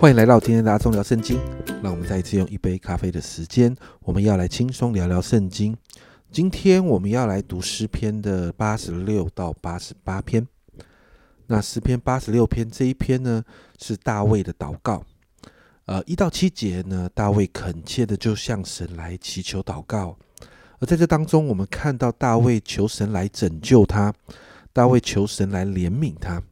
欢迎来到今天的阿忠聊圣经。让我们再一次用一杯咖啡的时间，我们要来轻松聊聊圣经。今天我们要来读诗篇的八十六到八十八篇。那诗篇八十六篇这一篇呢，是大卫的祷告。呃，一到七节呢，大卫恳切的就向神来祈求祷告。而在这当中，我们看到大卫求神来拯救他，大卫求神来怜悯他。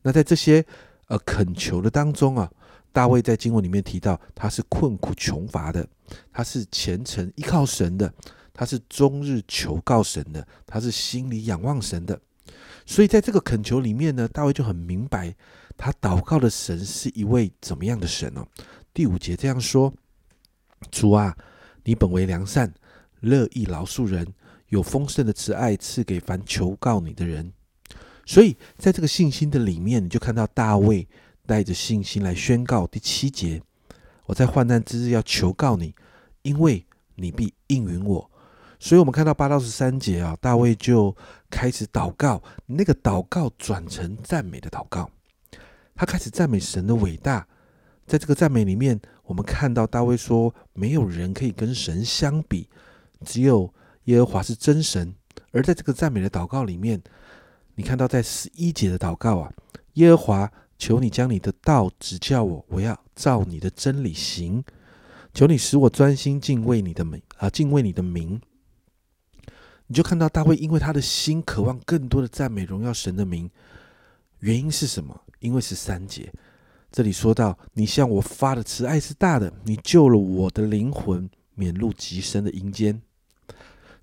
那在这些呃恳求的当中啊，大卫在经文里面提到，他是困苦穷乏的，他是虔诚依靠神的，他是终日求告神的，他是心里仰望神的。所以在这个恳求里面呢，大卫就很明白，他祷告的神是一位怎么样的神哦。第五节这样说：“主啊，你本为良善，乐意饶恕人，有丰盛的慈爱赐给凡求告你的人。”所以在这个信心的里面，你就看到大卫带着信心来宣告第七节：“我在患难之日要求告你，因为你必应允我。”所以，我们看到八到十三节啊，大卫就开始祷告，那个祷告转成赞美的祷告，他开始赞美神的伟大。在这个赞美里面，我们看到大卫说：“没有人可以跟神相比，只有耶和华是真神。”而在这个赞美的祷告里面，你看到在十一节的祷告啊，耶和华，求你将你的道指教我，我要照你的真理行。求你使我专心敬畏你的名啊，敬畏你的名。你就看到大卫，因为他的心渴望更多的赞美荣耀神的名，原因是什么？因为是三节，这里说到：“你向我发的慈爱是大的，你救了我的灵魂，免入极深的阴间。”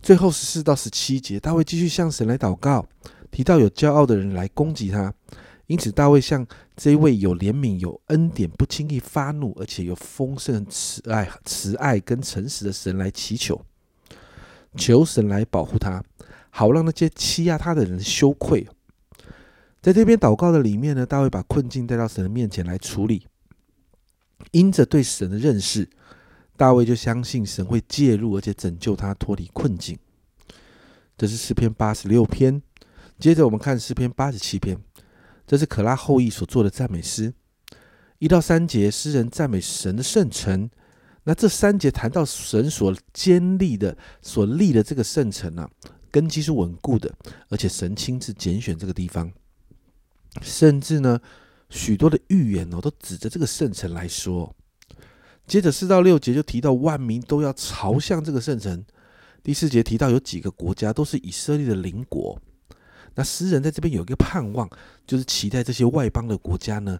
最后十四到十七节，大卫继续向神来祷告，提到有骄傲的人来攻击他，因此大卫向这位有怜悯、有恩典、不轻易发怒，而且有丰盛慈爱、慈爱跟诚实的神来祈求。求神来保护他，好让那些欺压他的人羞愧。在这篇祷告的里面呢，大卫把困境带到神的面前来处理。因着对神的认识，大卫就相信神会介入，而且拯救他脱离困境。这是诗篇八十六篇。接着我们看诗篇八十七篇，这是可拉后裔所做的赞美诗。一到三节，诗人赞美神的圣城。那这三节谈到神所建立的、所立的这个圣城啊，根基是稳固的，而且神亲自拣选这个地方，甚至呢，许多的预言哦，都指着这个圣城来说。接着四到六节就提到万民都要朝向这个圣城。第四节提到有几个国家都是以色列的邻国。那诗人在这边有一个盼望，就是期待这些外邦的国家呢。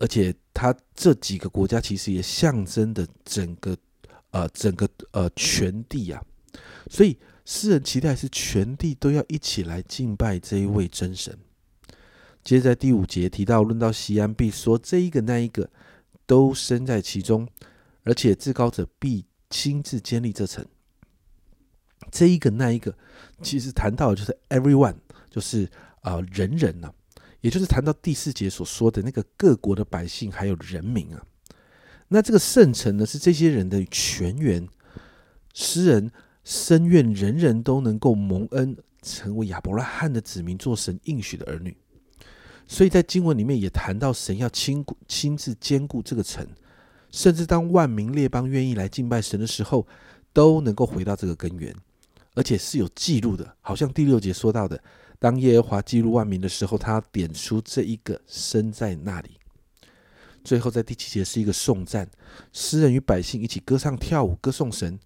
而且，他这几个国家其实也象征的整个呃整个呃全地啊，所以诗人期待是全地都要一起来敬拜这一位真神。接着在第五节提到，论到西安，必说这一个那一个都身在其中，而且至高者必亲自建立这城。这一个那一个，其实谈到的就是 everyone，就是啊人人呐。也就是谈到第四节所说的那个各国的百姓还有人民啊，那这个圣城呢是这些人的泉源。诗人深愿人人都能够蒙恩，成为亚伯拉罕的子民，做神应许的儿女。所以在经文里面也谈到神要亲亲自兼顾这个城，甚至当万民列邦愿意来敬拜神的时候，都能够回到这个根源，而且是有记录的，好像第六节说到的。当耶和华记录万民的时候，他点出这一个身在那里。最后在第七节是一个颂赞，诗人与百姓一起歌唱跳舞，歌颂神。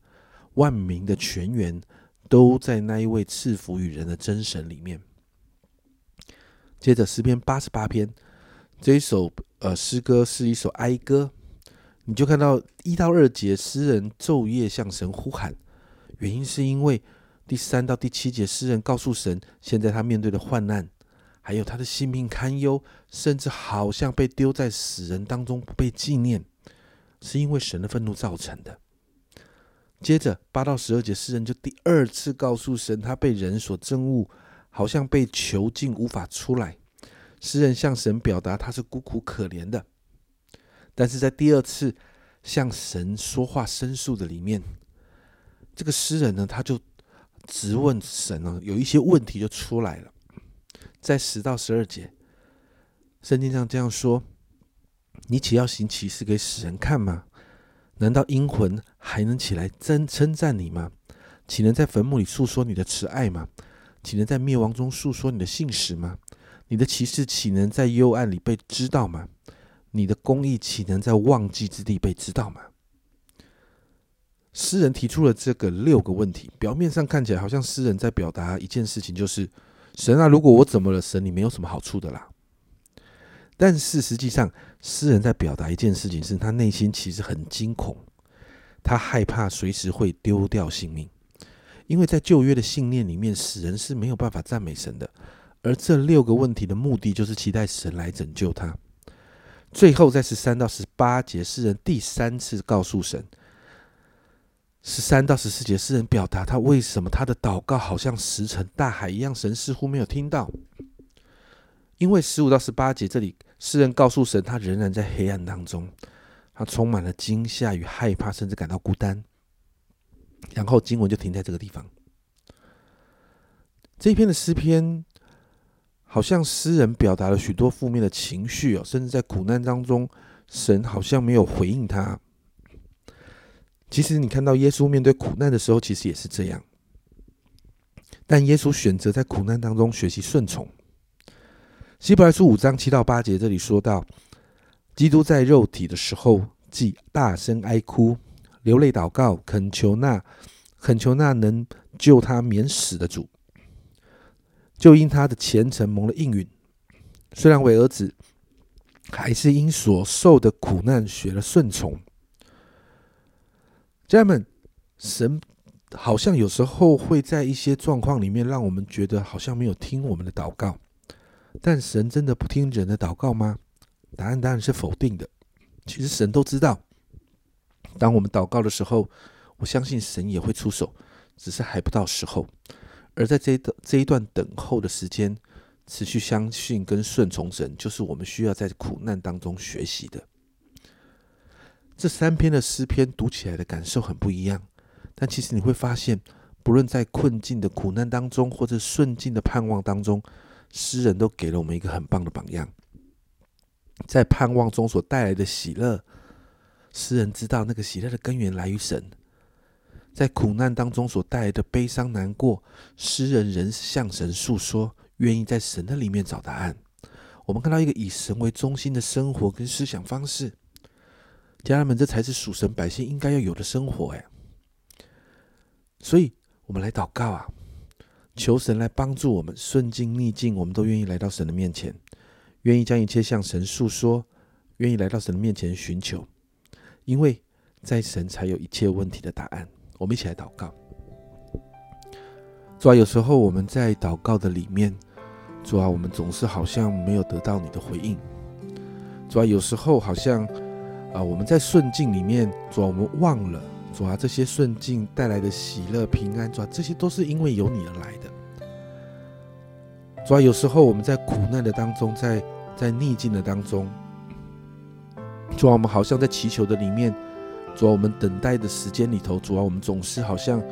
万民的泉源都在那一位赐福与人的真神里面。接着诗篇八十八篇这一首呃诗歌是一首哀歌，你就看到一到二节，诗人昼夜向神呼喊，原因是因为。第三到第七节，诗人告诉神，现在他面对的患难，还有他的性命堪忧，甚至好像被丢在死人当中不被纪念，是因为神的愤怒造成的。接着八到十二节，诗人就第二次告诉神，他被人所憎恶，好像被囚禁无法出来。诗人向神表达他是孤苦可怜的，但是在第二次向神说话申诉的里面，这个诗人呢，他就。直问神呢，有一些问题就出来了。在十到十二节，圣经上这样说：你岂要行奇事给死人看吗？难道阴魂还能起来称称赞你吗？岂能在坟墓里诉说你的慈爱吗？岂能在灭亡中诉说你的信实吗？你的骑士岂能在幽暗里被知道吗？你的公义岂能在忘记之地被知道吗？诗人提出了这个六个问题，表面上看起来好像诗人在表达一件事情，就是神啊，如果我怎么了，神你没有什么好处的啦。但是实际上，诗人在表达一件事情，是他内心其实很惊恐，他害怕随时会丢掉性命，因为在旧约的信念里面，死人是没有办法赞美神的。而这六个问题的目的，就是期待神来拯救他。最后，在十三到十八节，诗人第三次告诉神。十三到十四节，诗人表达他为什么他的祷告好像石沉大海一样，神似乎没有听到。因为十五到十八节这里，诗人告诉神，他仍然在黑暗当中，他充满了惊吓与害怕，甚至感到孤单。然后经文就停在这个地方。这一篇的诗篇，好像诗人表达了许多负面的情绪哦，甚至在苦难当中，神好像没有回应他。其实你看到耶稣面对苦难的时候，其实也是这样。但耶稣选择在苦难当中学习顺从。希伯来书五章七到八节这里说到，基督在肉体的时候，既大声哀哭、流泪祷告，恳求那恳求那能救他免死的主，就因他的虔诚蒙了应允。虽然为儿子，还是因所受的苦难学了顺从。家人们，神好像有时候会在一些状况里面，让我们觉得好像没有听我们的祷告。但神真的不听人的祷告吗？答案当然是否定的。其实神都知道，当我们祷告的时候，我相信神也会出手，只是还不到时候。而在这一段这一段等候的时间，持续相信跟顺从神，就是我们需要在苦难当中学习的。这三篇的诗篇读起来的感受很不一样，但其实你会发现，不论在困境的苦难当中，或者顺境的盼望当中。诗人都给了我们一个很棒的榜样，在盼望中所带来的喜乐，诗人知道那个喜乐的根源来于神；在苦难当中所带来的悲伤难过，诗人仍向神诉说，愿意在神的里面找答案。我们看到一个以神为中心的生活跟思想方式，家人们，这才是属神百姓应该要有的生活。哎，所以我们来祷告啊！求神来帮助我们，顺境逆境，我们都愿意来到神的面前，愿意将一切向神诉说，愿意来到神的面前寻求，因为在神才有一切问题的答案。我们一起来祷告。主啊，有时候我们在祷告的里面，主啊，我们总是好像没有得到你的回应。主啊，有时候好像啊，我们在顺境里面，主啊，我们忘了。主啊，这些顺境带来的喜乐、平安，主啊，这些都是因为有你而来的。主啊，有时候我们在苦难的当中，在在逆境的当中，主啊，我们好像在祈求的里面，主啊，我们等待的时间里头，主啊，我们总是好像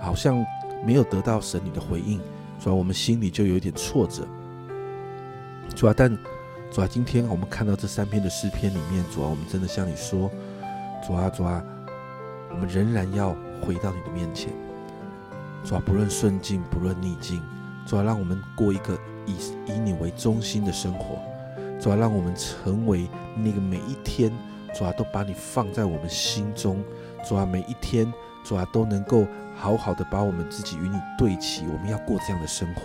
好像没有得到神你的回应，主啊，我们心里就有一点挫折。主啊，但主啊，今天我们看到这三篇的诗篇里面，主啊，我们真的向你说，主啊，主啊。我们仍然要回到你的面前，主啊，不论顺境，不论逆境，主啊，让我们过一个以以你为中心的生活，主啊，让我们成为那个每一天，主啊，都把你放在我们心中，主啊，每一天，主啊，都能够好好的把我们自己与你对齐，我们要过这样的生活，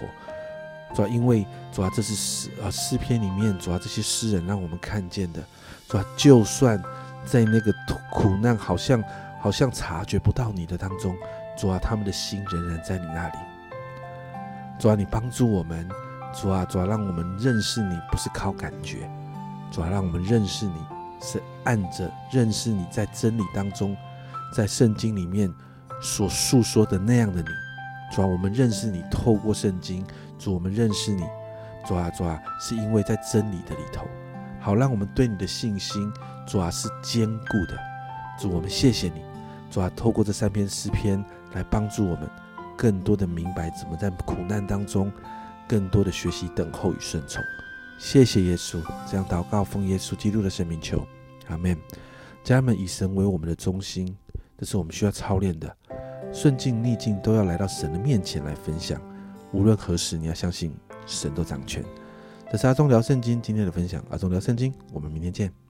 主啊，因为主啊，这是诗啊诗篇里面，主啊，这些诗人让我们看见的，主啊，就算在那个苦难，好像。好像察觉不到你的当中，主啊，他们的心仍然在你那里。主啊，你帮助我们，主啊，主啊，让我们认识你不是靠感觉，主啊，让我们认识你是按着认识你在真理当中，在圣经里面所诉说的那样的你。主啊，我们认识你透过圣经，主，我们认识你，主啊，主啊，是因为在真理的里头，好让我们对你的信心，主啊，是坚固的。主，我们谢谢你。主啊，透过这三篇诗篇来帮助我们，更多的明白怎么在苦难当中，更多的学习等候与顺从。谢谢耶稣，这样祷告奉耶稣基督的生命求，阿门。家人们，以神为我们的中心，这是我们需要操练的。顺境逆境都要来到神的面前来分享。无论何时，你要相信神都掌权。这是阿忠聊圣经今天的分享，阿忠聊圣经，我们明天见。